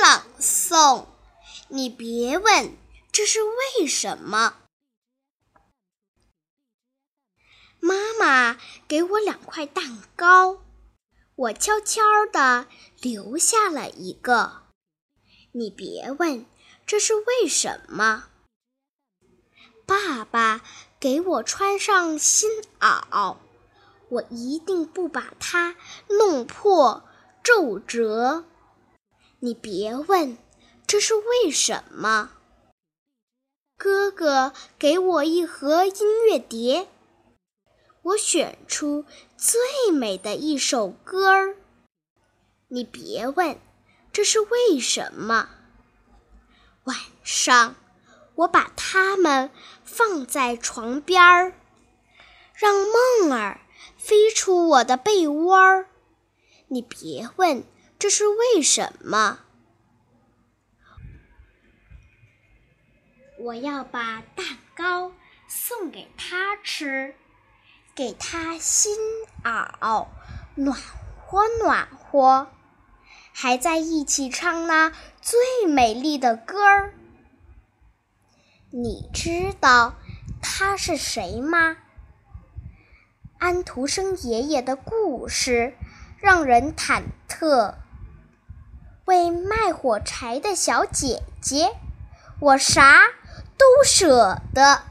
朗诵，你别问这是为什么。妈妈给我两块蛋糕，我悄悄地留下了一个。你别问这是为什么。爸爸给我穿上新袄，我一定不把它弄破皱褶。你别问，这是为什么？哥哥给我一盒音乐碟，我选出最美的一首歌儿。你别问，这是为什么？晚上，我把它们放在床边儿，让梦儿飞出我的被窝儿。你别问。这是为什么？我要把蛋糕送给他吃，给他新袄，暖和暖和，还在一起唱那最美丽的歌儿。你知道他是谁吗？安徒生爷爷的故事让人忐忑。为卖火柴的小姐姐，我啥都舍得。